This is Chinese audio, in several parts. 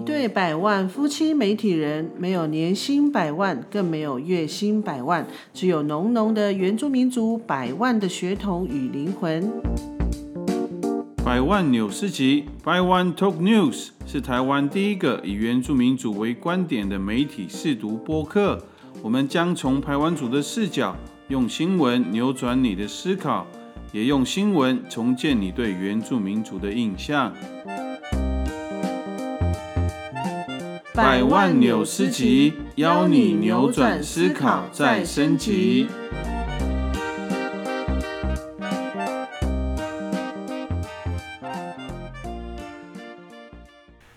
一对百万夫妻媒体人，没有年薪百万，更没有月薪百万，只有浓浓的原住民族百万的血统与灵魂。百万纽斯集 （By One Talk News） 是台湾第一个以原住民族为观点的媒体试读播客。我们将从台湾族的视角，用新闻扭转你的思考，也用新闻重建你对原住民族的印象。百万纽斯集，邀你扭转思考，再升级。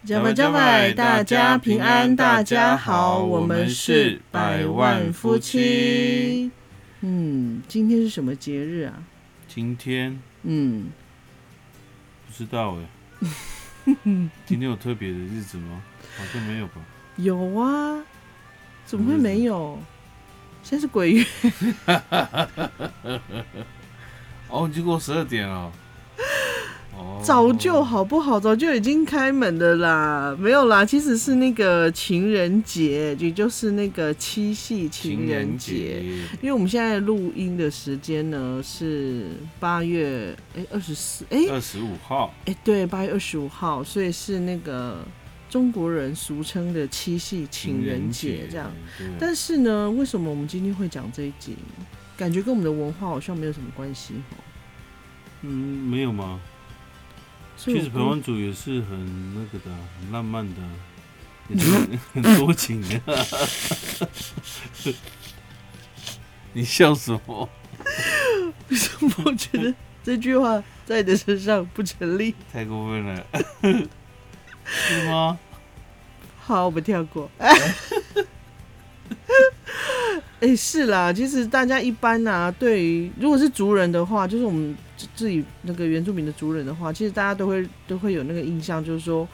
加麦加麦，大家平安，大家好，我们是百万夫妻。嗯，今天是什么节日啊？今天嗯，不知道哎。今天有特别的日子吗？好像没有吧。有啊，怎么会没有？现在是鬼月。哦，已经过十二点了。哦，早就好不好？早就已经开门的啦，没有啦。其实是那个情人节，也就是那个七夕情人节。因为我们现在录音的时间呢是八月哎二十四哎二十五号哎对八月二十五号，所以是那个中国人俗称的七夕情人节这样。但是呢，为什么我们今天会讲这一集？感觉跟我们的文化好像没有什么关系嗯，没有吗？其实台湾族也是很那个的，很浪漫的，也 是很多情的。你笑什么？为什么我觉得这句话在你的身上不成立？太过分了，是吗？好，我们跳过。哎，是啦，其实大家一般啊，对于如果是族人的话，就是我们自己那个原住民的族人的话，其实大家都会都会有那个印象，就是说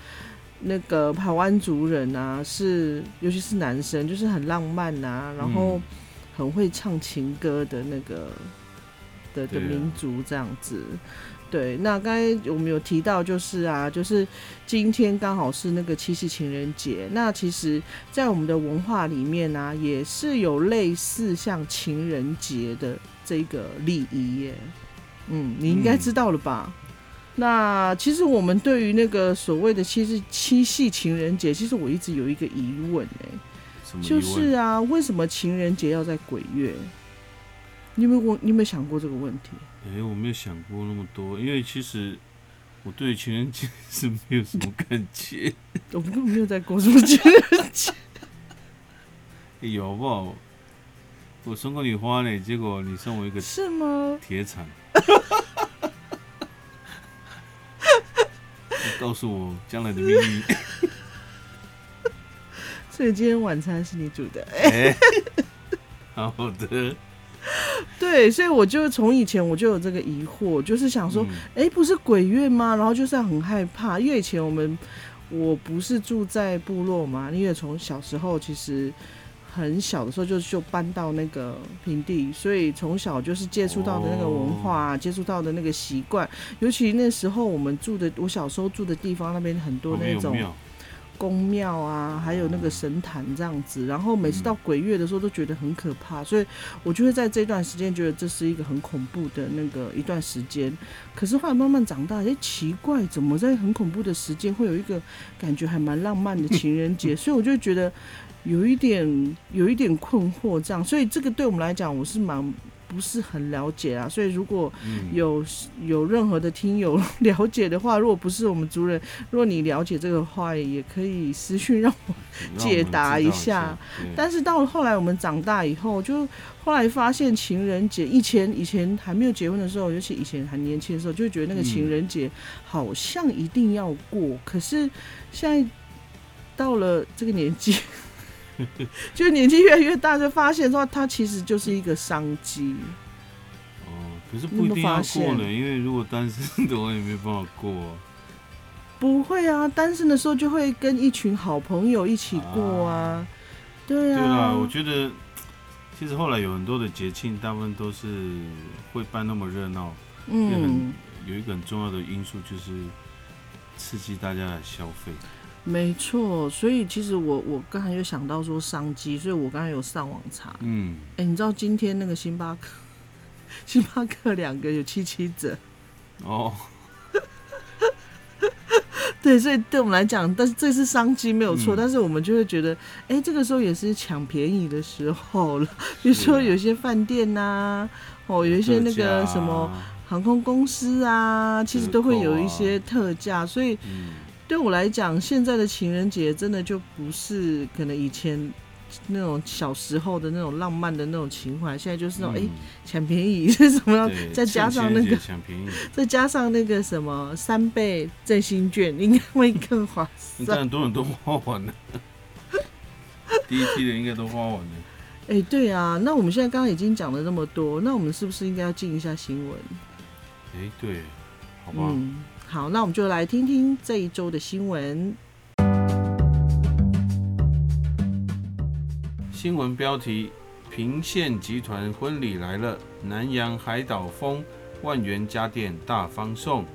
那个台湾族人啊，是尤其是男生，就是很浪漫啊，然后很会唱情歌的那个的的民族这样子。对，那刚才我们有提到，就是啊，就是今天刚好是那个七夕情人节。那其实，在我们的文化里面呢，也是有类似像情人节的这个礼仪耶。嗯，你应该知道了吧？那其实我们对于那个所谓的七夕七夕情人节，其实我一直有一个疑问哎，就是啊，为什么情人节要在鬼月？你有没有过？你有没有想过这个问题？哎，我没有想过那么多，因为其实我对情人节是没有什么感觉。我根本没有在过什么情人节。有不好？我送过你花呢，结果你送我一个是吗？铁铲。告诉我将来的秘密。所以今天晚餐是你煮的。好的。对，所以我就从以前我就有这个疑惑，就是想说，哎，不是鬼月吗？然后就是很害怕，因为以前我们我不是住在部落嘛，因为从小时候其实很小的时候就就搬到那个平地，所以从小就是接触到的那个文化，接触到的那个习惯，尤其那时候我们住的，我小时候住的地方那边很多那种。宫庙啊，还有那个神坛这样子，然后每次到鬼月的时候都觉得很可怕，所以我就会在这段时间觉得这是一个很恐怖的那个一段时间。可是后来慢慢长大，哎，奇怪，怎么在很恐怖的时间会有一个感觉还蛮浪漫的情人节？所以我就觉得有一点有一点困惑，这样。所以这个对我们来讲，我是蛮。不是很了解啊，所以如果有有任何的听友 了解的话，如果不是我们族人，如果你了解这个话，也可以私讯让我解答一下。但是到了后来，我们长大以后，就后来发现情人节，以前以前还没有结婚的时候，尤其以前还年轻的时候，就会觉得那个情人节好像一定要过。可是现在到了这个年纪。就年纪越来越大，就发现说它其实就是一个商机。哦，可是不一定要过呢，因为如果单身的话也没办法过。不会啊，单身的时候就会跟一群好朋友一起过啊。对啊。对啊，我觉得其实后来有很多的节庆，大部分都是会办那么热闹。嗯。有一个很重要的因素就是刺激大家的消费。没错，所以其实我我刚才有想到说商机，所以我刚才有上网查。嗯，哎、你知道今天那个星巴克，星巴克两个有七七折。哦，对，所以对我们来讲，但是这是商机没有错，嗯但是我们就会觉得，哎、这个时候也是抢便宜的时候了。比如说有一些饭店呐、哦，有一些那个什么航空公司啊，其实都会有一些特价，所以嗯，对我来讲，现在的情人节真的就不是可能以前那种小时候的那种浪漫的那种情怀，现在就是那种哎嗯抢、便宜 是什么样，对再加上那个抢便宜，再加上那个什么三倍振兴券，应该会更划但算。很多人都花完了，第一批的应该都花完了。哎、对啊，那我们现在刚刚已经讲了那么多，那我们是不是应该要进一下新闻？哎，对，好吧，嗯，好，那我们就来听听这一周的新闻。新闻标题：平县集团婚礼来了，南洋海岛风万元家电大方送。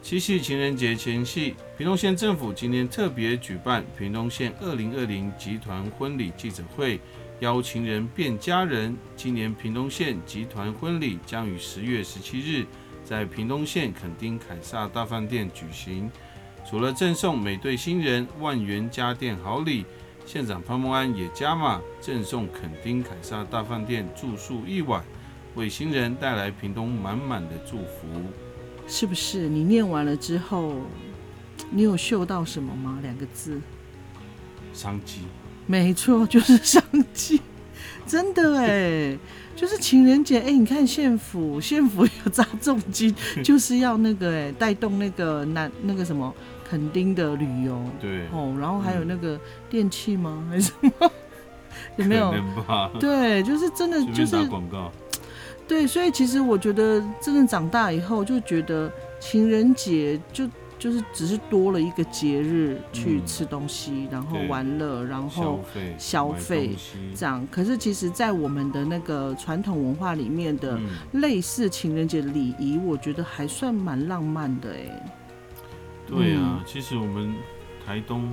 七夕情人节前夕，屏东县政府今天特别举办屏东县二零二零集团婚礼记者会，邀情人变家人。今年屏东县集团婚礼将于十月十七日在屏东县垦丁凯撒大饭店举行。除了赠送每对新人万元家电好礼，县长潘孟安也加码赠送垦丁凯撒大饭店住宿一晚，为新人带来屏东满满的祝福。是不是你念完了之后，你有嗅到什么吗？两个字，商机，没错，就是商机，真的 哎，就是情人节哎，你看县府，县府有砸重金，就是要那个哎带动那个南那个什么垦丁的旅游对，哦，然后还有嗯那个电器吗？还是什么？有没有？对，就是真的就是打广告，对，所以其实我觉得，真的长大以后就觉得情人节就就是只是多了一个节日去嗯吃东西，然后玩乐，然后消费这样。可是其实，在我们的那个传统文化里面的嗯，类似情人节的礼仪，我觉得还算蛮浪漫的哎。对啊嗯，其实我们台东，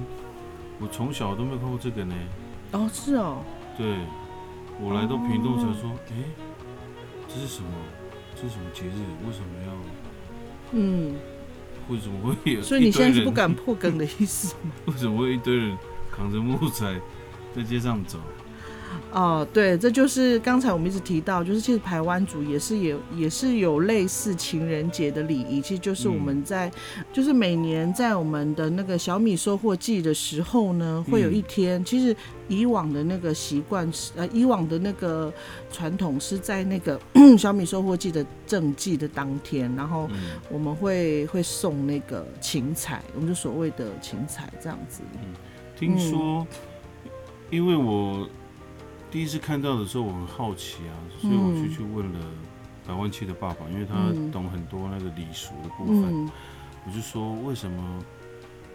我从小都没有看过这个呢。哦，是哦，对，我来到屏东才哦说，哎、这是什么？这是什么节日？为什么要？嗯，为什么会有？所以你现在是不敢？敢破梗的意思吗？为什么会一堆人扛着木材在街上走？哦，对，这就是刚才我们一直提到，就是其实台湾族也是有也是有类似情人节的礼仪，其实就是我们在、就是每年在我们的那个小米收获季的时候呢，会有一天，其实以往的那个习惯是呃以往的那个传统是在那个 小米收获季的正季的当天，然后嗯，我们会会送那个芹菜，我们就所谓的芹菜这样子。听说，因为我第一次看到的时候，我很好奇啊，所以我就嗯去问了百万七的爸爸，因为他嗯懂很多那个礼俗的部分。嗯，我就说为什么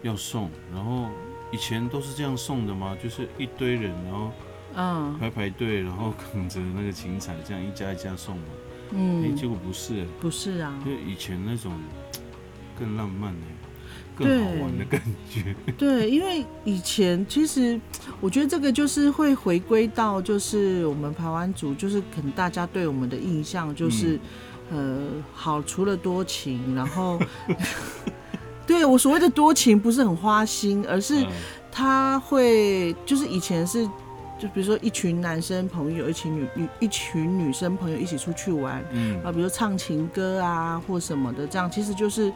要送？然后以前都是这样送的吗？就是一堆人，然后嗯，排排队，然后扛着那个芹菜，这样一家一家送吗？哎、嗯，结果不是、不是啊，因为以前那种更浪漫呢、更好玩的感觉。对，因为以前其实我觉得这个就是会回归到就是我们台湾族，就是可能大家对我们的印象就是，呃，好除了多情，然后 对我所谓的多情不是很花心，而是嗯他会就是以前是。就比如说一群男生朋友，一群女女一群女生朋友一起出去玩，嗯啊，比如唱情歌啊或什么的，这样其实就是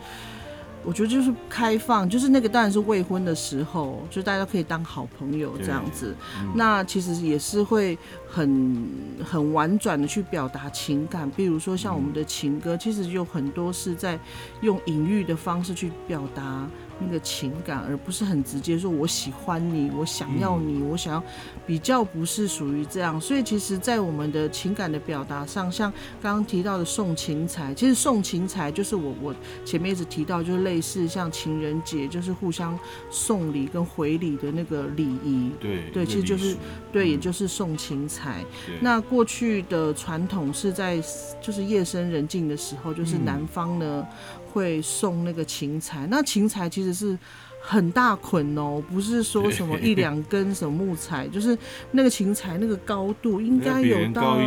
我觉得就是开放，就是那个当然是未婚的时候，就大家可以当好朋友这样子。嗯那其实也是会很很婉转的去表达情感，比如说像我们的情歌，其实有很多是在用隐喻的方式去表达那个情感，而不是很直接说我喜欢你，我想要你，我想要比较不是属于这样。所以其实，在我们的情感的表达上，像刚刚提到的送情财，其实送情财就是我我前面一直提到，就是类似像情人节，就是互相送礼跟回礼的那个礼仪。对对其实就是对，也嗯就是送情财。对那过去的传统是在就是夜深人静的时候，就是嗯男方呢会送那个芹菜。那芹菜其实是很大捆哦，不是说什么一两根什么木材，就是那个芹菜那个高度应该有到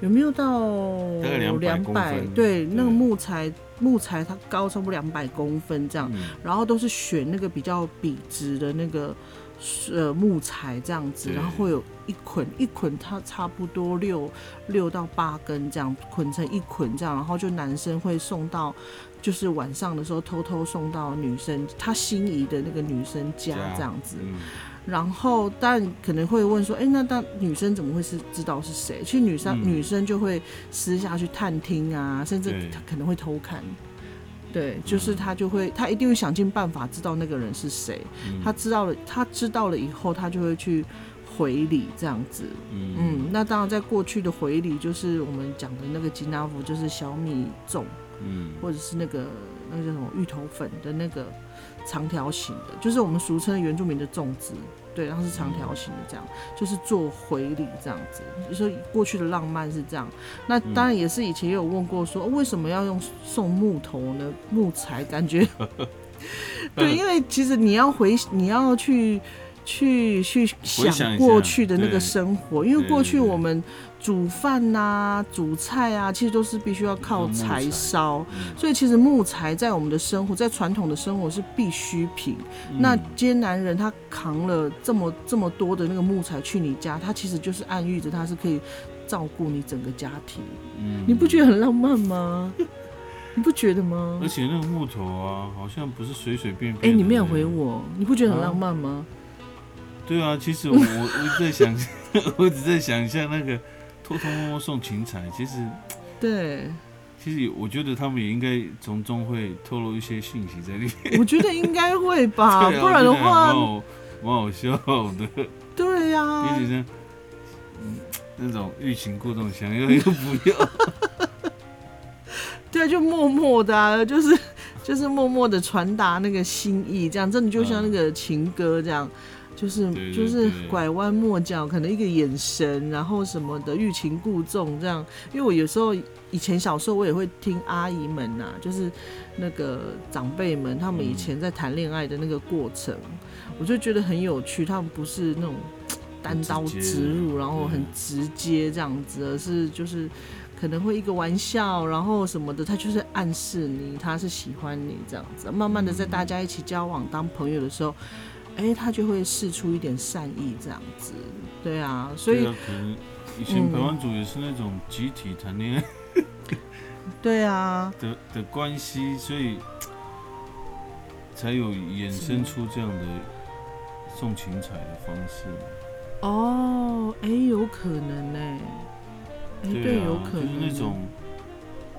有没有到两百？对，那个木材木材它高差不多两百公分这样，然后都是选那个比较笔直的那个。呃，木材这样子，然后会有一捆一捆，它差不多六六到八根这样捆成一捆这样，然后就男生会送到，就是晚上的时候偷偷送到女生他心仪的那个女生家这样子，然后但可能会问说，哎，那当女生怎么会是知道是谁？其实女生女生就会私下去探听啊，甚至可能会偷看。对，就是他就会，他一定会想尽办法知道那个人是谁。他知道了，他知道了以后，他就会去回礼这样子。嗯，那当然，在过去的回礼，就是我们讲的那个吉纳夫，就是小米粽，嗯，或者是那个那个叫什么芋头粉的那个长条形的，就是我们俗称原住民的粽子。对，然后是长条形的，这样就是做回礼这样子。你说过去的浪漫是这样，那当然也是以前也有问过，说为什么要用送木头呢？木材感觉，对，因为其实你要回，你要去去去想过去的那个生活，因为过去我们。煮饭呐，煮菜啊，其实都是必须要靠柴烧，所以其实木材在我们的生活，在传统的生活是必需品。那今天男人他扛了这么这么多的那个木材去你家，他其实就是暗喻着他是可以照顾你整个家庭。嗯，你不觉得很浪漫吗？你不觉得吗？而且那个木头啊，好像不是随随便便。哎，你没有回我，你不觉得很浪漫吗？对啊，其实我我在想，我只在想象那个。偷偷摸摸送芹菜，其实，对，其实我觉得他们也应该从中会透露一些信息在里面。我觉得应该会吧，不然的话，蛮好笑的。对呀，有点像，嗯，那种欲擒故纵，想要又不要。对，就默默的，就是就是默默的传达那个心意，这样真的就像那个情歌这样。就是就是拐弯抹角，可能一个眼神，然后什么的欲擒故纵这样。因为我有时候以前小时候我也会听阿姨们呐，就是那个长辈们他们以前在谈恋爱的那个过程，我就觉得很有趣。他们不是那种单刀直入，然后很直接这样子，而是就是可能会一个玩笑，然后什么的，他就是暗示你他是喜欢你这样子。慢慢的在大家一起交往当朋友的时候。哎，他就会试出一点善意，这样子，对啊，所以可能以前台湾组也是那种集体谈恋爱，对啊的的关系，所以才有衍生出这样的送情彩的方式。哦，哎，有可能呢，哎，对，有可能，就是那种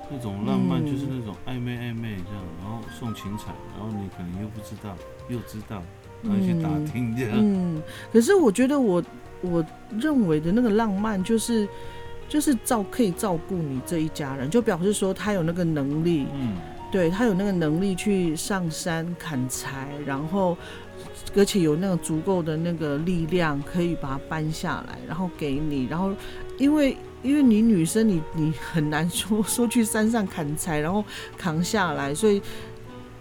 那种浪漫，就是那种暧昧暧昧这样，然后送情彩，然后你可能又不知道，又知道。去打听这样。嗯，可是我觉得我我认为的那个浪漫，就是就是照可以照顾你这一家人，就表示说他有那个能力，嗯，对他有那个能力去上山砍柴，然后而且有那个足够的那个力量可以把它搬下来，然后给你，然后因为因为你女生你你很难说说去山上砍柴，然后扛下来，所以。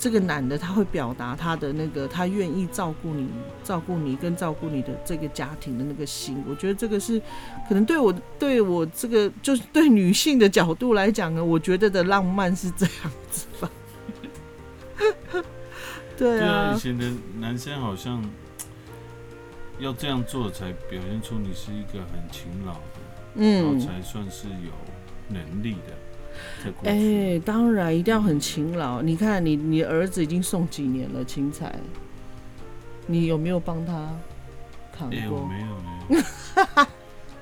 这个男的他会表达他的那个，他愿意照顾你、照顾你跟照顾你的这个家庭的那个心。我觉得这个是可能对我对我这个就是对女性的角度来讲呢，我觉得的浪漫是这样子吧。对啊，以前的男生好像要这样做才表现出你是一个很勤劳的，嗯，才算是有能力的。哎，当然一定要很勤劳。你看，你你儿子已经送几年了青菜，你有没有帮他扛过？我没有呢。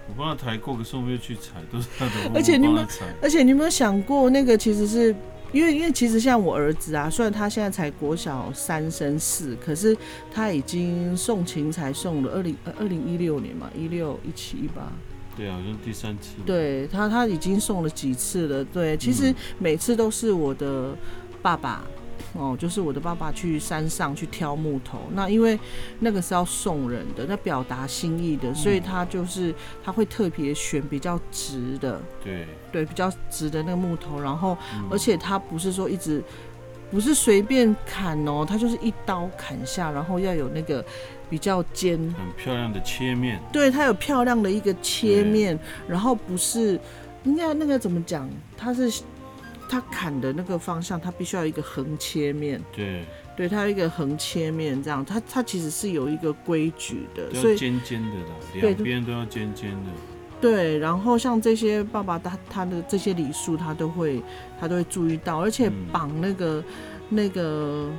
我帮他抬过，可是我没有去踩，都是他的。而且你们，而且你有没有想过，那个其实是因为，因为其实像我儿子啊，虽然他现在才国小三升四，可是他已经送芹菜送了二零二零一六年嘛，一六一七一八。对，好像第三次。对他，他已经送了几次了。对，其实每次都是我的爸爸，哦，就是我的爸爸去山上去挑木头。那因为那个是要送人的，那表达心意的，所以他就是他会特别选比较直的。对。对，比较直的那个木头，然后而且他不是说一直不是随便砍哦，它就是一刀砍下，然后要有那个比较尖，很漂亮的切面，对，它有漂亮的一个切面，然后不是应该那个怎么讲？它是它砍的那个方向，它必须要一个横切面，对，对，它有一个横切面，这样，它它其实是有一个规矩的，所以尖尖的啦，两边都要尖尖的。对，然后像这些爸爸他他的这些礼数，他都会他都会注意到，而且绑那个、那个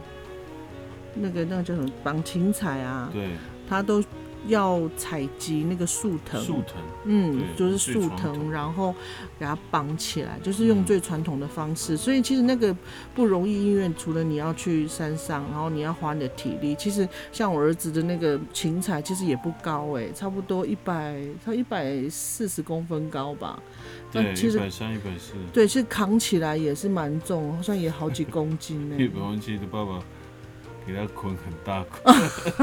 那个那个叫什么绑芹菜啊，对，他都要采集那个树藤，树藤，嗯，就是树藤，然后给它绑起来，就是用嗯最传统的方式。所以其实那个不容易，因为除了你要去山上，然后你要花你的体力，其实像我儿子的那个芹菜，其实也不高哎、差不多一百，他一百四十公分高吧。那对，其实一百三、一百四，对，其实扛起来也是蛮重，好像也好几公斤呢、一百公斤的爸爸给它捆很大捆，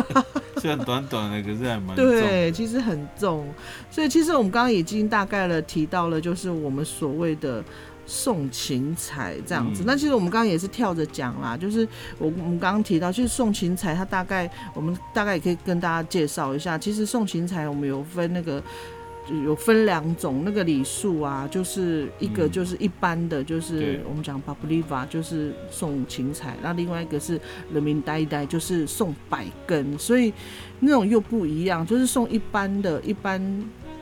虽然短短的，可是还蛮重。对，其实很重，所以其实我们刚刚已经大概了提到了，就是我们所谓的送芹菜这样子。嗯那其实我们刚刚也是跳着讲啦，就是我我们刚刚提到，其实送芹菜它大概我们大概也可以跟大家介绍一下，其实送芹菜我们有分那个。有分两种，那个礼数啊，就是一个嗯就是一般的，就是我们讲 a l i v a 就是送芹菜，那另外一个是人民呆呆，就是送百根，所以那种又不一样，就是送一般的，一般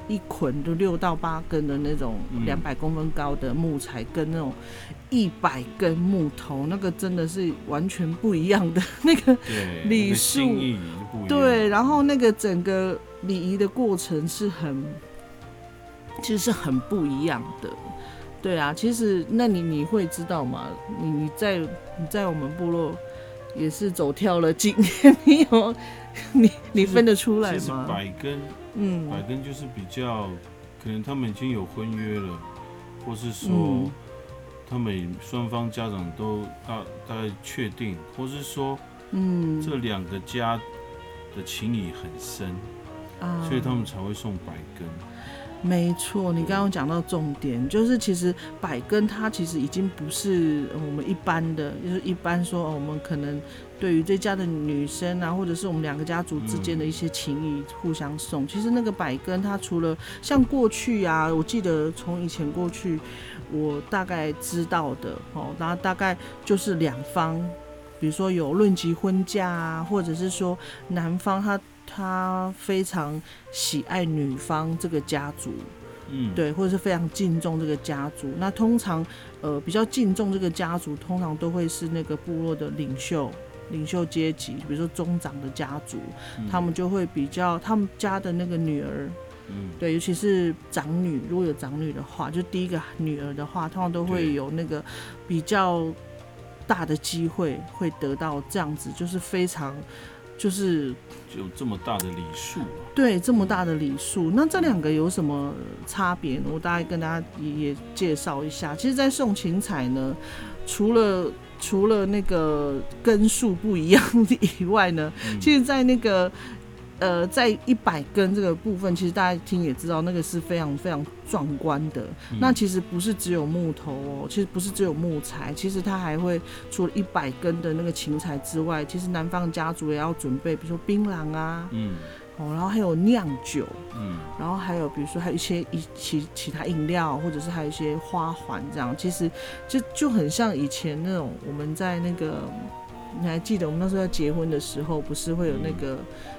一捆就六到八根的那种嗯两百公分高的木材，跟那种一百根木头，那个真的是完全不一样的那个。对，礼数。对，然后那个整个礼仪的过程是很，其实是很不一样的。对啊，其实那你你会知道吗？你你在你在我们部落也是走跳了几年，你有 你你分得出来其实吗？百根，嗯百根就是比较，可能他们已经有婚约了，或是说嗯他们双方家长都大大概确定，或是说嗯这两个家的情谊很深，啊所以他们才会送百根。没错，你刚刚讲到重点，就是其实百根它其实已经不是我们一般的，就是一般说、我们可能对于这家的女生啊，或者是我们两个家族之间的一些情谊互相送。其实那个百根，它除了像过去啊，我记得从以前过去，我大概知道的哦，然后大概就是两方，比如说有论及婚嫁啊，或者是说男方他他非常喜爱女方这个家族，嗯，对，或者是非常敬重这个家族。那通常，呃，比较敬重这个家族，通常都会是那个部落的领袖、领袖阶级，比如说中长的家族，嗯他们就会比较他们家的那个女儿，嗯对，尤其是长女，如果有长女的话，就第一个女儿的话，通常都会有那个比较大的机会会得到这样子，就是非常。就是有这么大的礼数啊。对这么大的礼数，那这两个有什么差别呢？我大概跟大家也也介绍一下。其实，在送芹彩呢，除了除了那个根数不一样 以外呢，嗯其实，在那个呃，在一百根这个部分，其实大家听也知道，那个是非常非常壮观的。嗯那其实不是只有木头哦，其实不是只有木材，其实它还会除了一百根的那个芹菜之外，其实南方家族也要准备，比如说槟榔啊，嗯哦，然后还有酿酒，嗯然后还有比如说还有一些一其其他饮料，或者是还有一些花环这样，其实就就很像以前那种我们在那个。你还记得我们那时候要结婚的时候，不是会有那个、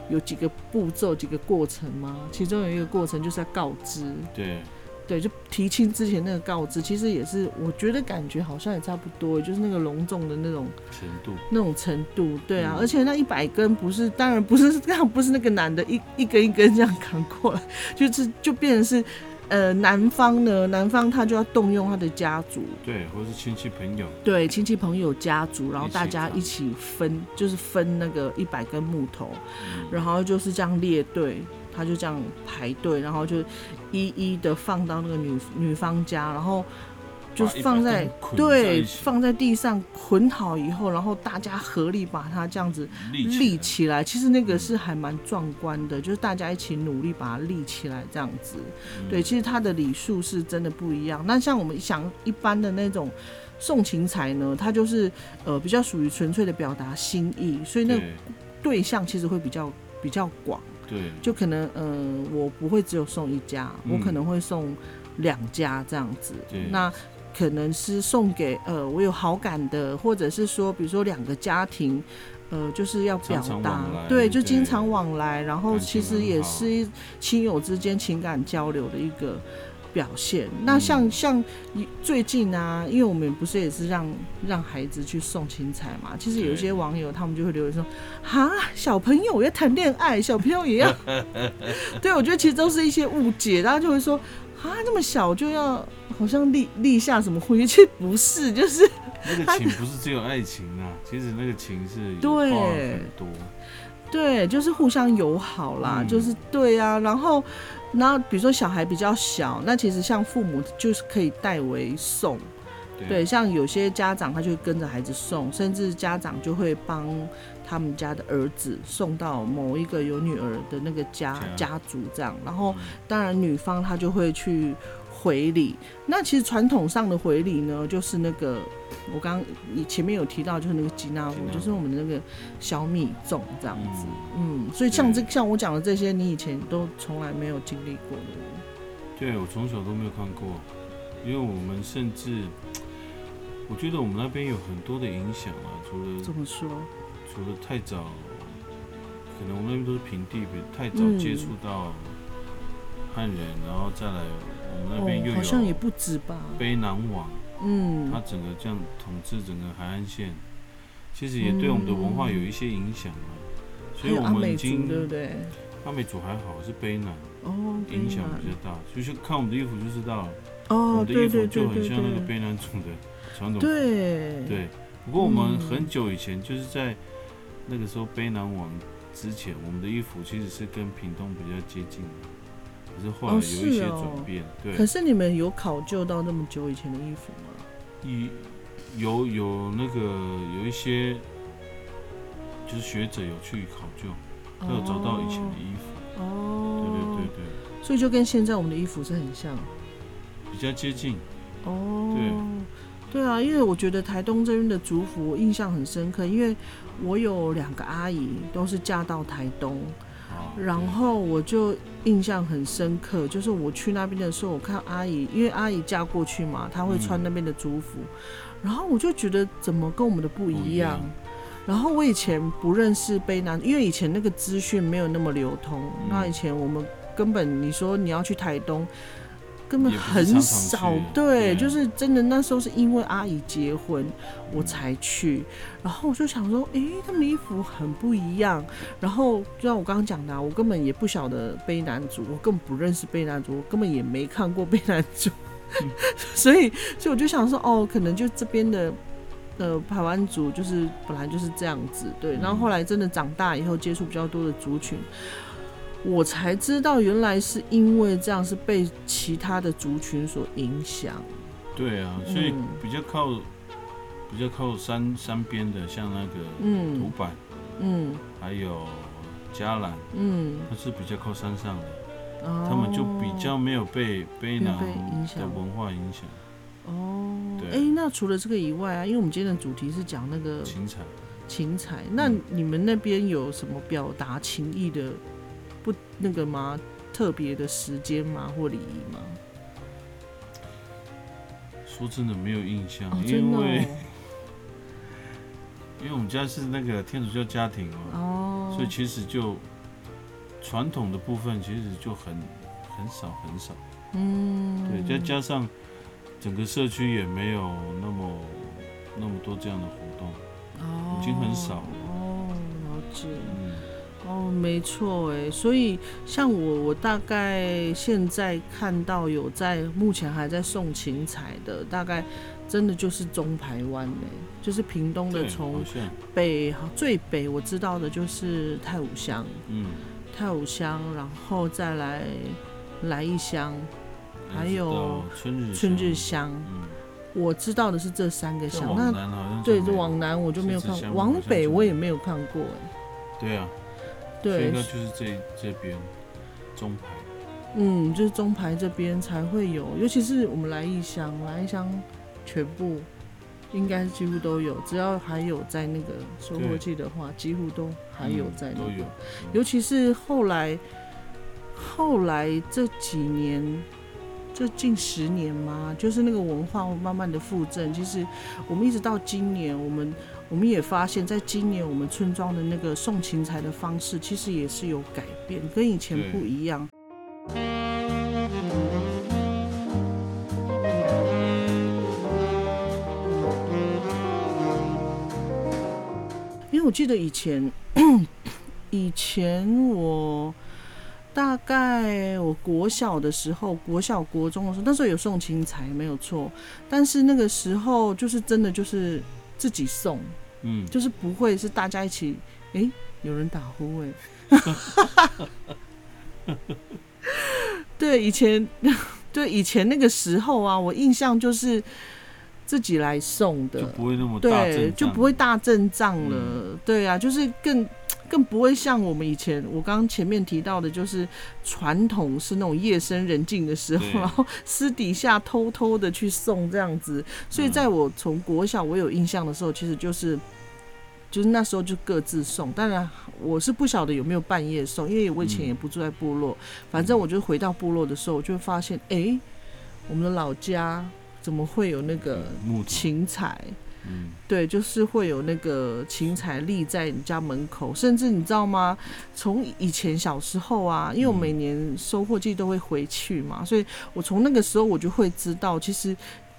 有几个步骤、几个过程吗？其中有一个过程就是要告知，对，对，就提亲之前那个告知，其实也是我觉得感觉好像也差不多，就是那个隆重的那种程度那种程度，对啊，嗯。而且那一百根不是，当然不是，当然不是那个男的一一根一根这样扛过来，就是就变成是，呃，男方呢，男方他就要动用他的家族，对，或是亲戚朋友，对亲戚朋友家族，然后大家一起分，就是分那个一百根木头，嗯。然后就是这样列队，他就这样排队，然后就一一的放到那个女女方家，然后就把100放在对放在地上捆好以后，然后大家合力把它这样子立立起起来。其实那个嗯是还蛮壮观的，就是大家一起努力把它立起来这样子。对，其实它的礼数是真的不一样。那像我们想一般的那种送情财呢，它就是呃比较属于纯粹的表达心意，所以那对对象其实会比较比较广，对就可能呃我不会只有送一家，嗯我可能会送两家这样子，那。可能是送给呃我有好感的，或者是说，比如说两个家庭，呃，就是要表达，对，就经常往来，然后其实也是一亲友之间情感交流的一个表现。嗯那像像最近啊，因为我们不是也是让让孩子去送青菜嘛，其实有一些网友他们就会留言说，哈，小朋友要谈恋爱，小朋友也要，对我觉得其实都是一些误解，大家就会说。啊，那么小就要好像立立下什么婚约，其实 不是，就是那个情不是只有爱情啊，其实那个情是有对很多。对，就是互相友好啦，嗯就是对啊。然后，然后比如说小孩比较小，那其实像父母就是可以代为送，对，像有些家长他就跟着孩子送，甚至家长就会帮他们家的儿子送到某一个有女儿的那个家家家族这样。然后嗯，当然女方她就会去回礼。那其实传统上的回礼呢，就是那个我刚你前面有提到，就是那个吉纳布吉纳，布就是我们的那个小米粽这样子。嗯，所以像这像我讲的这些，你以前都从来没有经历过的。对我从小都没有看过，因为我们甚至，我觉得我们那边有很多的影响啊，除了怎么说？除了太早，可能我们那边都是平地，比太早嗯接触到汉人，然后再来我们那边又哦，好像也不止吧。卑南王，嗯。它，整个这样统治整个海岸线，其实也对我们的文化有一些影响啊。所以我们已经对不对？阿美族还好，是卑南。哦，影响比较大，就是看我们的衣服就知道了，哦，我们的衣服就很像那个对，卑南族的传统对。对，不过我们嗯很久以前就是在那个时候卑南王之前，我们的衣服其实是跟屏东比较接近的，可是后来哦有一些转变。对可，是你们有考究到那么久以前的衣服吗？一有有那个有一些就是学者有去考究，他有找到以前的衣服。哦，对对对对，所以就跟现在我们的衣服是很像。比较接近。哦，对对啊，因为我觉得台东这边的族服我印象很深刻，因为我有两个阿姨都是嫁到台东，啊，然后我就印象很深刻，就是我去那边的时候，我看阿姨，因为阿姨嫁过去嘛，她会穿那边的族服，然后我就觉得怎么跟我们的不不一样。样然后我以前不认识卑南，因为以前那个资讯没有那么流通，嗯那以前我们根本你说你要去台东。根本很常常少，对，对就是真的。那时候是因为阿姨结婚，我嗯才去。然后我就想说，诶，他们衣服很不一样。然后就像我刚刚讲的、啊，我根本也不晓得卑南族，我根本不认识卑南族，我根本也没看过卑南族，嗯 所以，所以我就想说，哦，可能就这边的。呃，台湾族就是本来就是这样子，对。然后后来真的长大以后，接触比较多的族群，我才知道原来是因为这样是被其他的族群所影响。对啊，所以嗯比较靠比较靠山山边的，像那个嗯土嗯板，嗯还有嘉兰，嗯，它是比较靠山上的，哦他们就比较没有被卑南没有被影响的文化影响。哦。对哎、那除了这个以外啊，因为我们今天的主题是讲那个情彩，情彩，那嗯你们那边有什么表达情意的不那个吗？特别的时间吗，或礼仪吗？说真的没有印象，哦，因为哦 因为我们家是那个天主教家庭嘛，哦，所以其实就传统的部分其实就很很少很少。嗯，对，再加上整个社区也没有那么那么多这样的活动，哦已经很少了哦，了解。嗯，哦，没错，哎，所以像我，我大概现在看到有在目前还在送芹彩的，大概真的就是中排湾嘞，就是屏东的对，从，北最北我知道的就是太武乡，嗯，太武乡，然后再来来一乡、还有春日春日我知道的是这三个乡。那对，往南我就没有看往北我也没有看过，哎，对啊，对应该，就是这这边中排，嗯，就是中排这边才会有，尤其是我们来义乡，来义乡全部应该几乎都有，只要还有在那个收获季的话，几乎都还有在那个。尤其是后来，后来这几年，这近十年嘛，就是那个文化慢慢的复振。其实我们一直到今年，我们我们也发现，在今年我们村庄的那个送芹菜的方式，其实也是有改变，跟以前不一样。因为我记得以前，以前我大概我国小的时候，国小国中的时候，那时候有送青菜，没有错。但是那个时候就是真的就是自己送，嗯，就是不会是大家一起。哎，有人打呼哎。对，以前 对以前那个时候啊，我印象就是。自己来送的，就不会那么大对，就不会大阵仗了。对啊，就是更更不会像我们以前，我刚刚前面提到的，就是传统是那种夜深人静的时候，然后私底下偷偷的去送这样子。所以在我从国小我有印象的时候，其实就是就是那时候就各自送。当然我是不晓得有没有半夜送，因为我以前也不住在部落。反正我就回到部落的时候，我就发现，哎，我们的老家。怎么会有那个芹菜？嗯，对，就是会有那个芹菜立在你家门口，甚至你知道吗？从以前小时候啊，因为我每年收获季都会回去嘛，所以我从那个时候我就会知道，其实。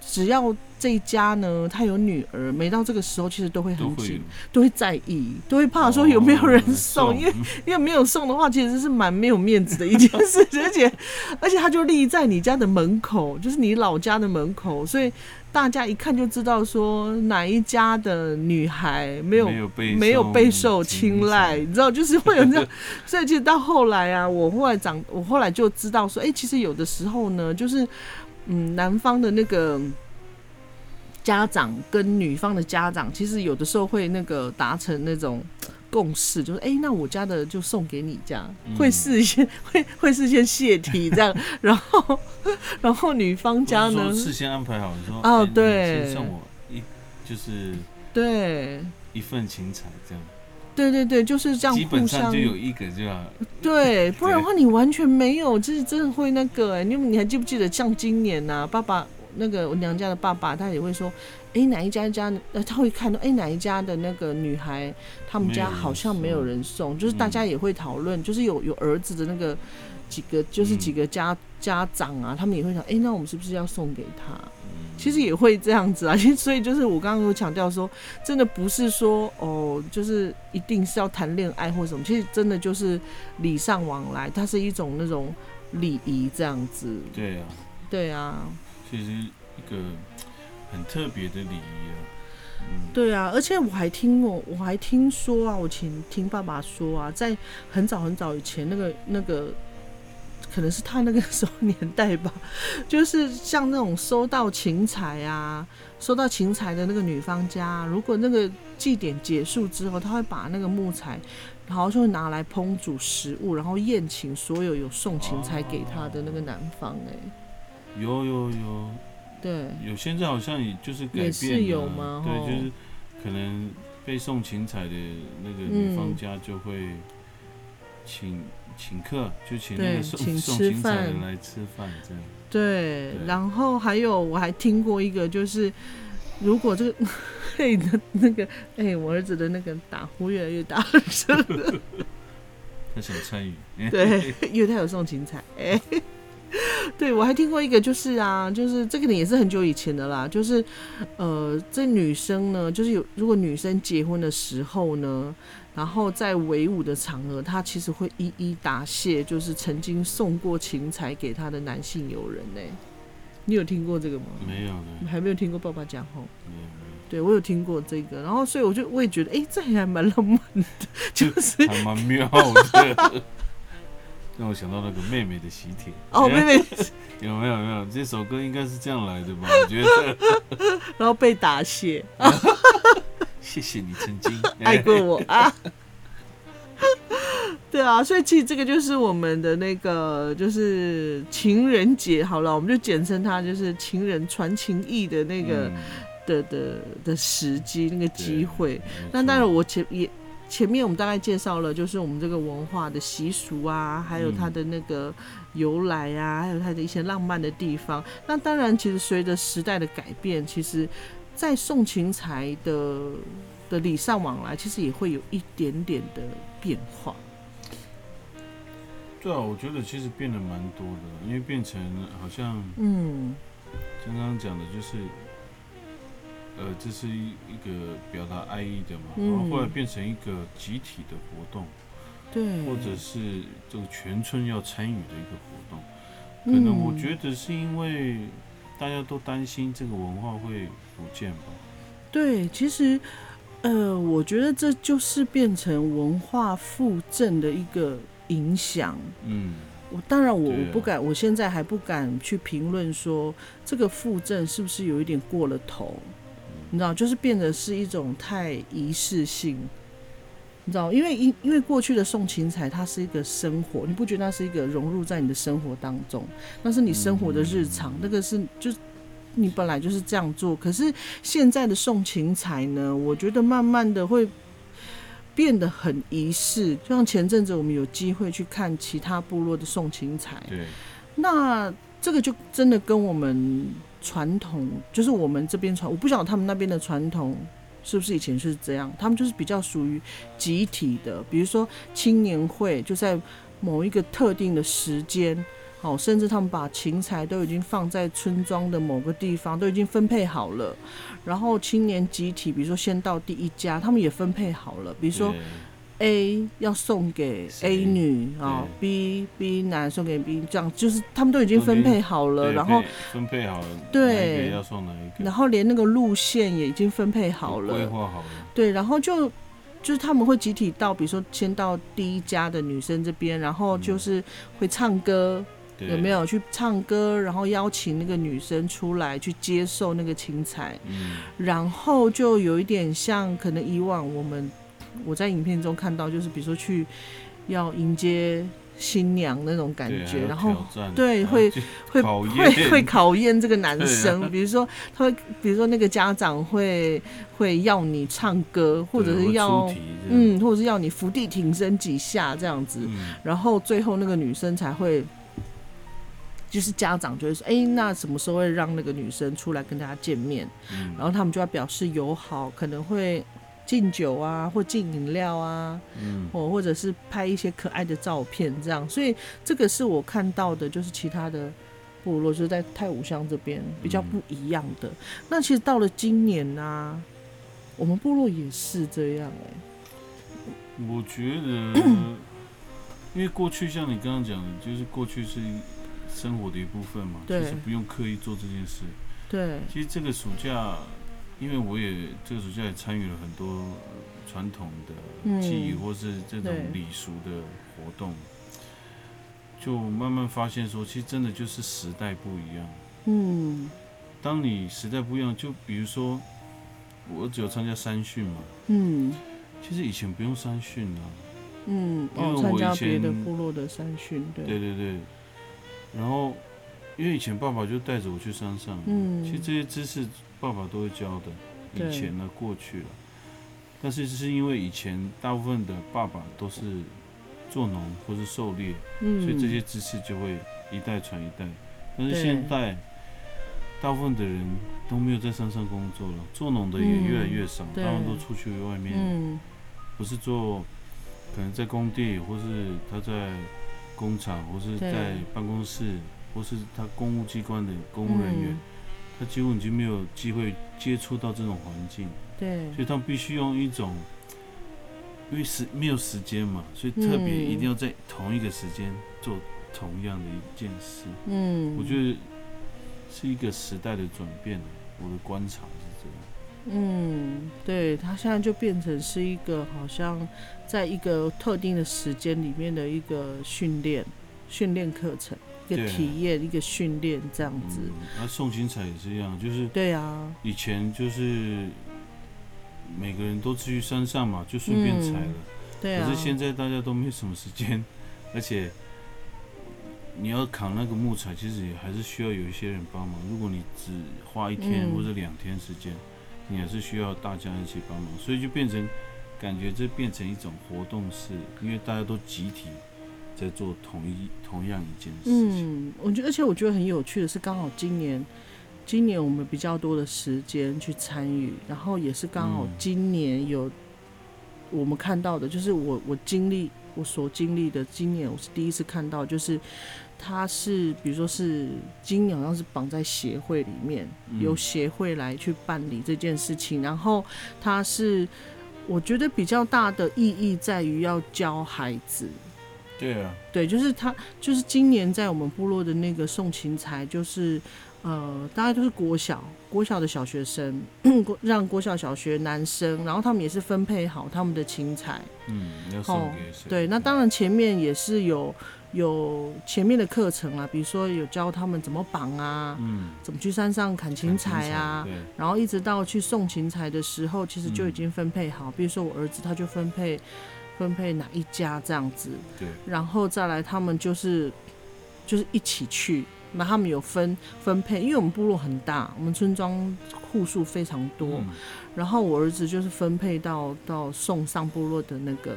只要这一家呢，他有女儿，每到这个时候，其实都会很紧，都会在意，都会怕说有没有人送，因为因为没有送的话，其实是蛮没有面子的一件事，而 且而且他就立在你家的门口，就是你老家的门口，所以大家一看就知道说哪一家的女孩没有没有备受青睐，你知道，就是会有这样，所以其实到后来啊，我后来长，我后来就知道说，哎，其实有的时候呢，就是。嗯，男方的那个家长跟女方的家长，其实有的时候会那个达成那种共识，就是哎，那我家的就送给你家，会事先 会会事先泄题这样，然后然后女方家呢？事先安排好，你说哦对，先送我一就是对。一份情财这样。对对对，就是这样，基本上就有一个就要。对，不然的话你完全没有，就是真的会那个哎，你你还记不记得像今年呐，爸爸那个我娘家的爸爸，他也会说，哎哪一家家，呃他会看到哎哪一家的那个女孩，他们家好像没有人送，就是大家也会讨论，就是有有儿子的那个几个，就是几个家家长啊，他们也会想，哎那我们是不是要送给他？其实也会这样子啊，所以就是我刚刚有强调说，真的不是说哦，就是一定是要谈恋爱或什么，其实真的就是礼尚往来，它是一种那种礼仪这样子。对啊，对啊，其实一个很特别的礼仪啊。嗯，对啊，而且我还听我我还听说啊，我前听爸爸说啊，在很早很早以前那个那个。可能是他那个时候年代吧，就是像那种收到芹菜啊，收到芹菜的那个女方家，如果那个祭典结束之后，他会把那个木材，然后就会拿来烹煮食物，然后宴请所有有送芹菜给他的那个男方。哎，有有有，对，有现在好像也就是改变是有吗，对，就是可能被送芹菜的那个女方家就会请。请客就请那个送送芹菜的来吃饭，这样。对，然后还有我还听过一个，就是如果这个 嘿的那个哎，我儿子的那个打呼越来越大声了。他想参与。对，因为他有送芹菜。哎，对我还听过一个，就是啊，就是这个也是很久以前的啦，就是呃，这女生呢，就是有如果女生结婚的时候呢。然后在围舞的场合，他其实会一一答谢，就是曾经送过芹菜给他的男性友人呢。你有听过这个吗？没有，还没有听过爸爸讲吼。没有，对我有听过这个，然后所以我就我也觉得，哎，这还蛮浪漫的，就是还蛮妙的，让我想到那个妹妹的喜帖。哦，妹妹有没有没有？这首歌应该是这样来的吧？我觉得。然后被答谢。谢谢你曾经 爱过我 啊！对啊，所以其实这个就是我们的那个，就是情人节。好了，我们就简称它，就是情人传情意的那个的的的时机，那个机会。那当然我前也前面我们大概介绍了，就是我们这个文化的习俗啊，还有它的那个由来啊，还有它的一些浪漫的地方。那当然，其实随着时代的改变，其实，在送情财的的礼尚往来，其实也会有一点点的变化。对啊，我觉得其实变得蛮多的，因为变成好像嗯，刚刚讲的就是，呃，这是一一个表达爱意的嘛，嗯然后后来变成一个集体的活动，对，或者是这个全村要参与的一个活动。可嗯能我觉得是因为大家都担心这个文化会不见吧。对，其实，呃，我觉得这就是变成文化复振的一个影响。嗯，我当然我我不敢，我现在还不敢去评论说这个复振是不是有一点过了头，你知道，就是变得是一种太仪式性。你知道，因为因因为过去的送芹菜，它是一个生活，你不觉得它是一个融入在你的生活当中？那是你生活的日常，那个是就是你本来就是这样做。可是现在的送情彩呢，我觉得慢慢的会变得很仪式。就像前阵子我们有机会去看其他部落的送情彩，对，那这个就真的跟我们传统，就是我们这边传，我不晓得他们那边的传统是不是以前是这样，他们就是比较属于集体的，比如说青年会就在某一个特定的时间。好，甚至他们把芹菜都已经放在村庄的某个地方，都已经分配好了。然后青年集体，比如说先到第一家，他们也分配好了。比如说 A 要送给 A 女啊对，B B 男送给 B，这样就是他们都已经分配好了，然后分配好了，对要送哪一个，然后连那个路线也已经分配好了规，划好了，对，然后就就是他们会集体到，比如说先到第一家的女生这边，然后就是会唱歌，对有没？有去唱歌，然后邀请那个女生出来去接受那个青菜，嗯，然后就有一点像可能以往我们我在影片中看到，就是比如说去要迎接新娘那种感觉，然后对会会会会考验这个男生，啊。比如说他会，比如说那个家长会会要你唱歌，或者是要嗯，或者是要你伏地挺身几下这样子，嗯，然后最后那个女生才会。就是家长就会说，哎、那什么时候会让那个女生出来跟大家见面？嗯然后他们就要表示友好，可能会敬酒啊，或敬饮料啊，嗯或或者是拍一些可爱的照片这样。所以这个是我看到的，就是其他的部落，就是在太武乡这边比较不一样的。那其实到了今年呢、我们部落也是这样哎、我觉得，因为过去像你刚刚讲的，就是过去是生活的一部分嘛，其对实不用刻意做这件事。对，其实这个暑假，因为我也这个暑假也参与了很多呃传统的记忆、嗯或是这种礼俗的活动，就慢慢发现说，其实真的就是时代不一样。嗯。当你时代不一样，就比如说我只有参加三训嘛，嗯。其实以前不用三训啊。嗯，因为我以加别的部落的三训，对，对对对，然后因为以前爸爸就带着我去山上，嗯。其实这些知识爸爸都会教的，以前呢过去了，但是是因为以前大部分的爸爸都是做农或是狩猎，嗯，所以这些知识就会一代传一代。但是现在大部分的人都没有在山上工作了，做农的也越来越少，对。他们都出去外面，嗯。不是做可能在工地，或是他在工厂，或是在办公室，或是他公务机关的公务人员，嗯。他几乎已经没有机会接触到这种环境，对。所以他们必须用一种，因为时没有时间嘛，所以特别嗯一定要在同一个时间做同样的一件事。嗯，我觉得是一个时代的转变，我的观察。嗯，对，它现在就变成是一个好像在一个特定的时间里面的一个训练训练课程，一个体验，一个训练这样子。嗯，那送青彩也是一样，就是对啊，以前就是每个人都去山上嘛，就顺便采了。对啊。可是现在大家都没什么时间，而且你要扛那个木材，其实也还是需要有一些人帮忙。如果你只花一天嗯或者两天时间，你还是需要大家一起帮忙，所以就变成感觉这变成一种活动式，因为大家都集体在做同一同样一件事情。嗯，我觉得，而且我觉得很有趣的是，刚好今年，今年我们比较多的时间去参与，然后也是刚好嗯今年有我们看到的，就是我我经历我所经历的，今年我是第一次看到，就是他是比如说是今年好像是绑在协会里面，嗯由协会来去办理这件事情，然后他是我觉得比较大的意义在于要教孩子。对啊，对，就是他，就是今年在我们部落的那个送芹菜，就是呃，大概都是国小国小的小学生，让国小小学男生，然后他们也是分配好他们的芹菜。嗯，要送哦给谁？对，那当然前面也是有有前面的课程啊，比如说有教他们怎么绑啊，嗯，怎么去山上砍芹菜啊，对，然后一直到去送芹菜的时候，其实就已嗯经分配好，比如说我儿子他就分配分配哪一家这样子。对，然后再来他们就是就是一起去，那他们有分分配，因为我们部落很大，我们村庄户数非常多，嗯然后我儿子就是分配到到送上部落的那个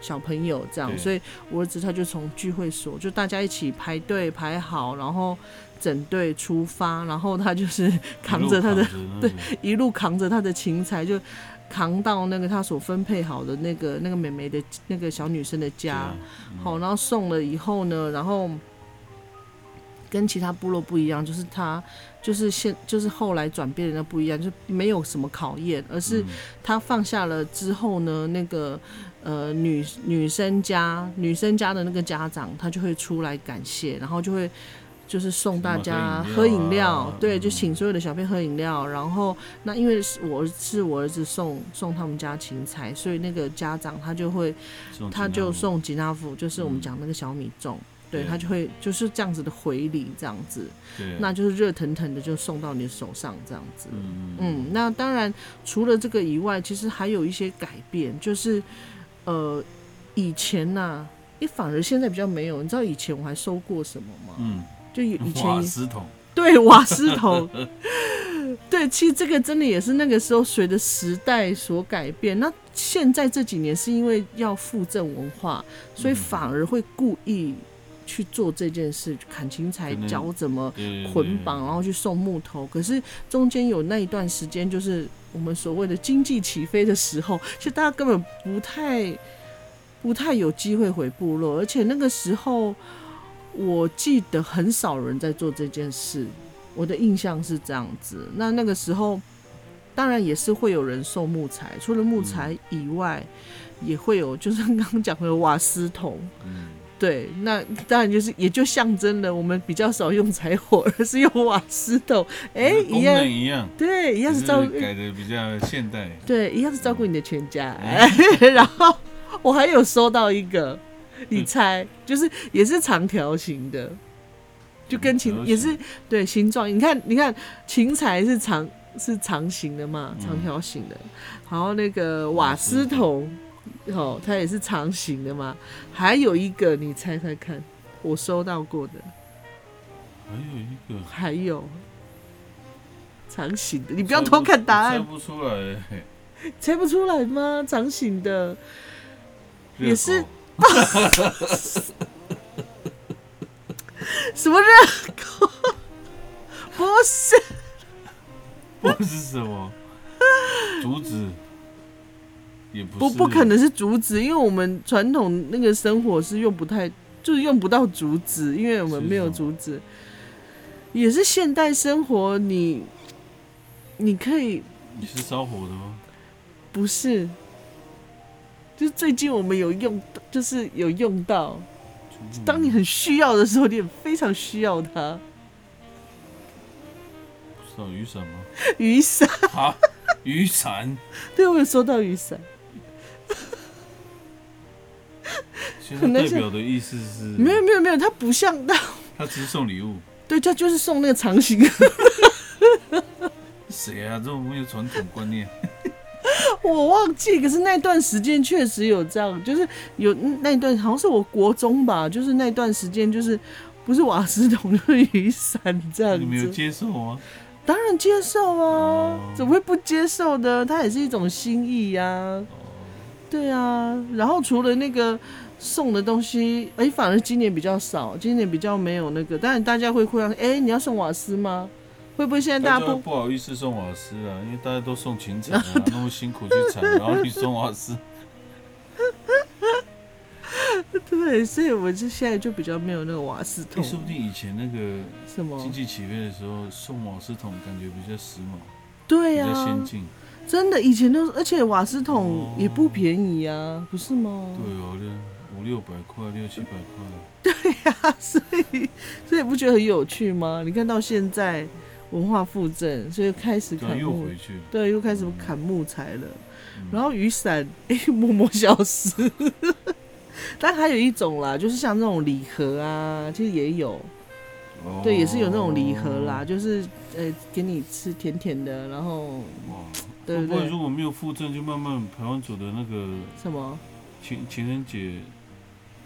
小朋友这样，所以我儿子他就从聚会所就大家一起排队排好，然后整队出发，然后他就是扛着他的对一路扛着他的琴材就。扛到那个他所分配好的那个那个美眉的那个小女生的家，嗯好，然后送了以后呢，然后跟其他部落不一样，就是他就是现就是后来转变的不一样，就没有什么考验，而是他放下了之后呢，那个呃女女生家女生家的那个家长，他就会出来感谢，然后就会。就是送大家喝饮喝料啊，对，就嗯请所有的小朋友喝饮料。然后那因为是我是我儿子送送他们家芹菜，所以那个家长他就会他就送吉纳福，就是我们嗯讲那个小米粽，对对他就会就是这样子的回礼，这样子，那就是热腾腾的就送到你手上这样子。嗯嗯，那当然除了这个以外，其实还有一些改变，就是呃以前呐、你反而现在比较没有。你知道以前我还收过什么吗？嗯，就以以前瓦斯桶，对瓦斯桶，对，其实这个真的也是那个时候随着时代所改变。那现在这几年是因为要复振文化，所以嗯反而会故意去做这件事，砍青菜可，能教怎么捆绑，然后去送木头。可是中间有那一段时间，就是我们所谓的经济起飞的时候，其实大家根本不太不太有机会回部落，而且那个时候我记得很少人在做这件事，我的印象是这样子。那那个时候当然也是会有人送木材，除了木材以外，也会有就是刚刚讲的瓦斯桶。嗯，对，那当然就是也就象征了我们比较少用柴火，而是用瓦斯桶。哎、一功样能，一样，对，一一样是照顾，改的比较现代，对，一样是照顾你的全家。哎 然后我还有收到一个，你猜，就是也是长条形的，就跟芹长条也是形对形状。你看，你看芹菜是长是长形的嘛，嗯长条形的。然后那个瓦斯桶，哦，它也是长形的嘛。还有一个，你猜猜看，我收到过的。还有一个，还有长形的，你不要偷看答案。猜案，不出来，猜不出来吗？长形的。也是。什么热狗？不是，不是什么。竹子，也不，不不可能是竹子，因为我们传统那个生活是用不太，就是用不到竹子，因为我们没有竹子。也是现代生活，你你可以你是烧火的吗？不是，就是最近我们有用，就是有用到，当你很需要的时候，你也非常需要它。不知道雨伞吗？雨伞，啊，雨伞，对我有收到雨伞，代表的意思是没有没有没有，他不像到，他只是送礼物。对，他就是送那个长形。谁啊？这种没有传统观念。我忘记，可是那段时间确实有这样，就是有那一段好像是我国中吧，就是那段时间就是不是瓦斯桶就是雨伞这样你没有。接受吗？当然接受啊，怎么会不接受呢？它也是一种心意呀。对啊，然后除了那个送的东西，哎，反而今年比较少，今年比较没有那个。当然大家会互相，哎，你要送瓦斯吗？会不会现在大家不不好意思送瓦斯啊？因为大家都送芹菜啊，那么辛苦去采，然后你送瓦斯。对，所以我就现在就比较没有那个瓦斯桶。说不定以前那个什么经济起飞的时候送瓦斯桶，感觉比较时髦，对呀，比较先进。真的，以前都是，而且瓦斯桶也不便宜啊，不是吗？对哦，五六百块，六七百块。对呀，所以所以不觉得很有趣吗？你看到现在文化复振，所以开始砍木，对，又开始砍木材了。然后雨伞，哎，默默消失。但还有一种啦，就是像那种礼盒啊，其实也有，对，也是有那种礼盒啦，就是呃，给你吃甜甜的，然后，对不对？如果没有附赠，就慢慢台湾组的那个什么情情人节，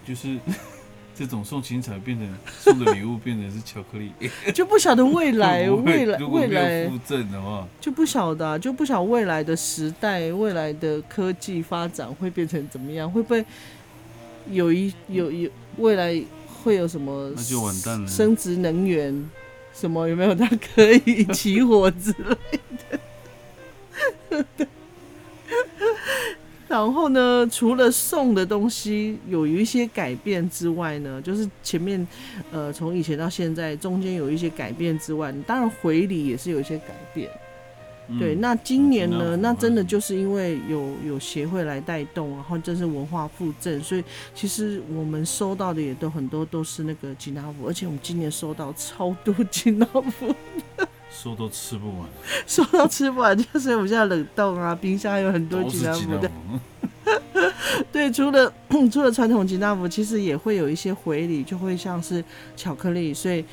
就是 这种送情彩变成送的礼物变成是巧克力，就不晓得未来 未来未来附赠的话，就不晓得就不晓得未来的时代未来的科技发展会变成怎么样，会不会？有一有有未来会有什么？那就完蛋了。生殖能源什么有没有？它可以起火之类的。然后呢，除了送的东西有一些改变之外呢，就是前面呃从以前到现在中间有一些改变之外，当然回礼也是有一些改变。对，那今年呢？那真的就是因为有有协会来带动，然后这是文化附赠，所以其实我们收到的也都很多都是那个吉纳福，而且我们今年收到超多 吉纳福，收都吃不完，说到吃不完，就是我们现在冷冻啊，冰箱有很多吉拿福的。对，除了 除了传统吉拿福，其实也会有一些回礼，就会像是巧克力，所以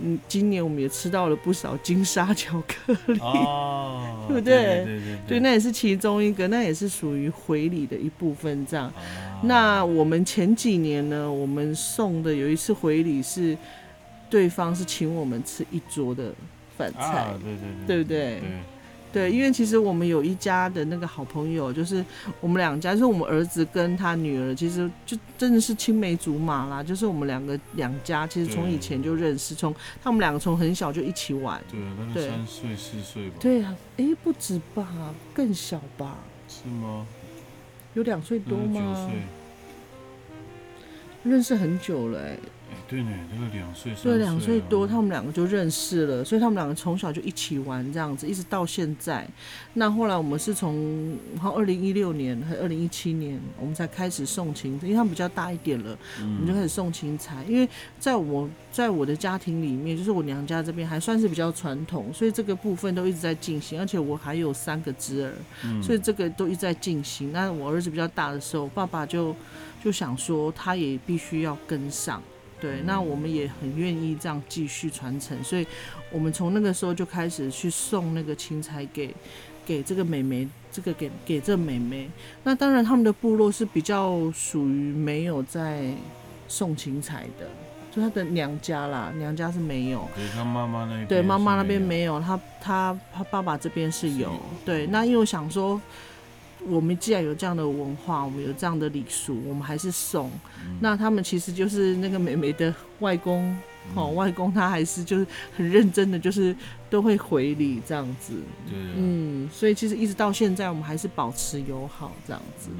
嗯，今年我们也吃到了不少金沙巧克力，对不对？对对对，那也是其中一个，那也是属于回礼的一部分。这样，那我们前几年呢，我们送的有一次回礼是对方是请我们吃一桌的饭菜，对对对，对不对？对，因为其实我们有一家的那个好朋友，就是我们两家，就是我们儿子跟他女儿，其实就真的是青梅竹马啦。就是我们两个两家，其实从以前就认识，从他们两个从很小就一起玩。对，那个三岁四岁吧。对啊，哎，不止吧，更小吧？是吗？有两岁多吗？认识很久了，哎。对呢，那个两岁，对两岁多，他们两个就认识了，所以他们两个从小就一起玩这样子，一直到现在。那后来我们是从好二零一六年和二零一七年，我们才开始送琴，因为他们比较大一点了，我们就开始送琴材。因为在我在我的家庭里面，就是我娘家这边还算是比较传统，所以这个部分都一直在进行，而且我还有三个侄儿，所以这个都一直在进行。那我儿子比较大的时候，爸爸就就想说，他也必须要跟上。对，那我们也很愿意这样继续传承，所以我们从那个时候就开始去送那个青菜给给这个美眉，这个给给这美眉。那当然他们的部落是比较属于没有在送青菜的，就他的娘家啦，娘家是没有。对他妈妈那边。对妈妈那边没有，他他他爸爸这边是有。对，那因为我想说。我们既然有这样的文化，我们有这样的礼数，我们还是送。那他们其实就是那个美美的外公，哦，外公他还是就是很认真的，就是都会回礼这样子。对，嗯，所以其实一直到现在，我们还是保持友好这样子。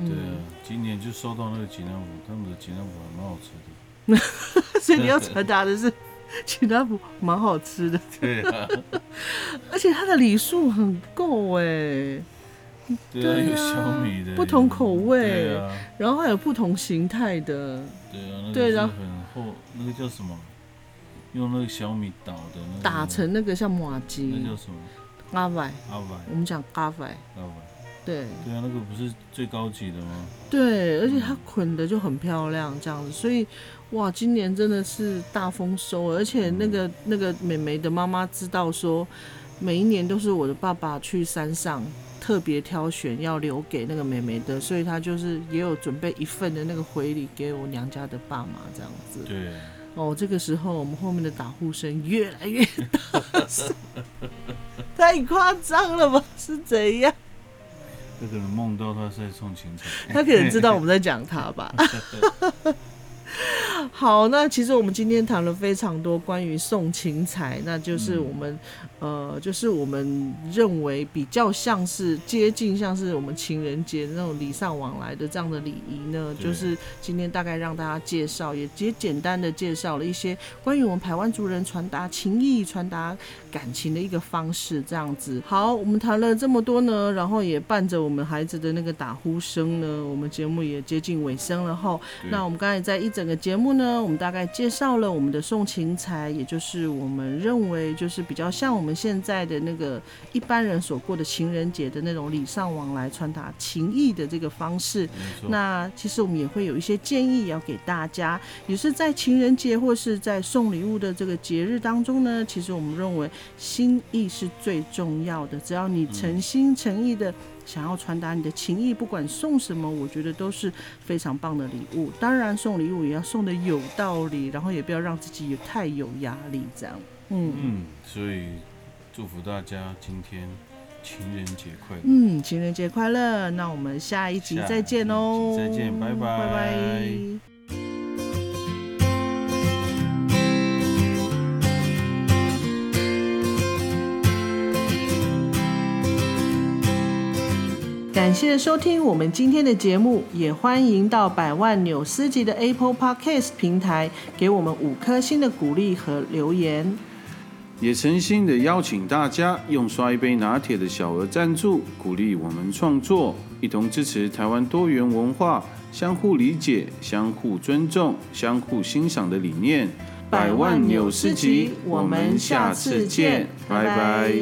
对啊，今年就收到那个吉南府，他们的吉南府还蛮好吃的。所以你要传达的是，吉南府蛮好吃的。对啊，而且它的礼数很够哎。对啊，有小米的，不同口味，对啊，然后还有不同形态的，对啊，对，然后很厚，那个叫什么？用那个小米捣的，那打成那个像马吉，那叫什么？阿歪，阿歪，我们讲阿歪，阿歪，对，对啊，那个不是最高级的吗？对，而且它捆的就很漂亮，这样子，所以哇，今年真的是大丰收，而且那个那个美眉的妈妈知道说，每一年都是我的爸爸去山上。特别挑选要留给那个妹妹的，所以她就是也有准备一份的那个回礼给我娘家的爸妈这样子。对，哦，这个时候我们后面的打呼声越来越大声，太夸张了吧？是怎样？他可能梦到他是在送芹菜，他可能知道我们在讲他吧。好，那其实我们今天谈了非常多关于送情财，那就是我们，呃，就是我们认为比较像是接近像是我们情人节那种礼尚往来的这样的礼仪呢，就是今天大概让大家介绍，也也简单的介绍了一些关于我们台湾族人传达情谊、传达感情的一个方式，这样子。好，我们谈了这么多呢，然后也伴着我们孩子的那个打呼声呢，我们节目也接近尾声了哈。那我们刚才在一整个节目呢，我们大概介绍了我们的送情财，也就是我们认为就是比较像我们现在的那个一般人所过的情人节的那种礼尚往来、传达情谊的这个方式。那其实我们也会有一些建议要给大家，也是在情人节或是在送礼物的这个节日当中呢，其实我们认为心意是最重要的。只要你诚心诚意的。想要传达你的情意，不管送什么，我觉得都是非常棒的礼物。当然，送礼物也要送的有道理，然后也不要让自己太有压力，这样。嗯嗯，所以祝福大家今天情人节快乐。嗯，情人节快乐。那我们下一集再见哦，再见，拜拜，拜拜。感谢收听我们今天的节目，也欢迎到百万纽斯级的 Apple Podcast 平台给我们五颗星的鼓励和留言。也诚心的邀请大家用刷一杯拿铁的小额赞助，鼓励我们创作，一同支持台湾多元文化、相互理解、相互尊重、相互欣赏的理念。百万纽斯级，我们下次见，拜拜。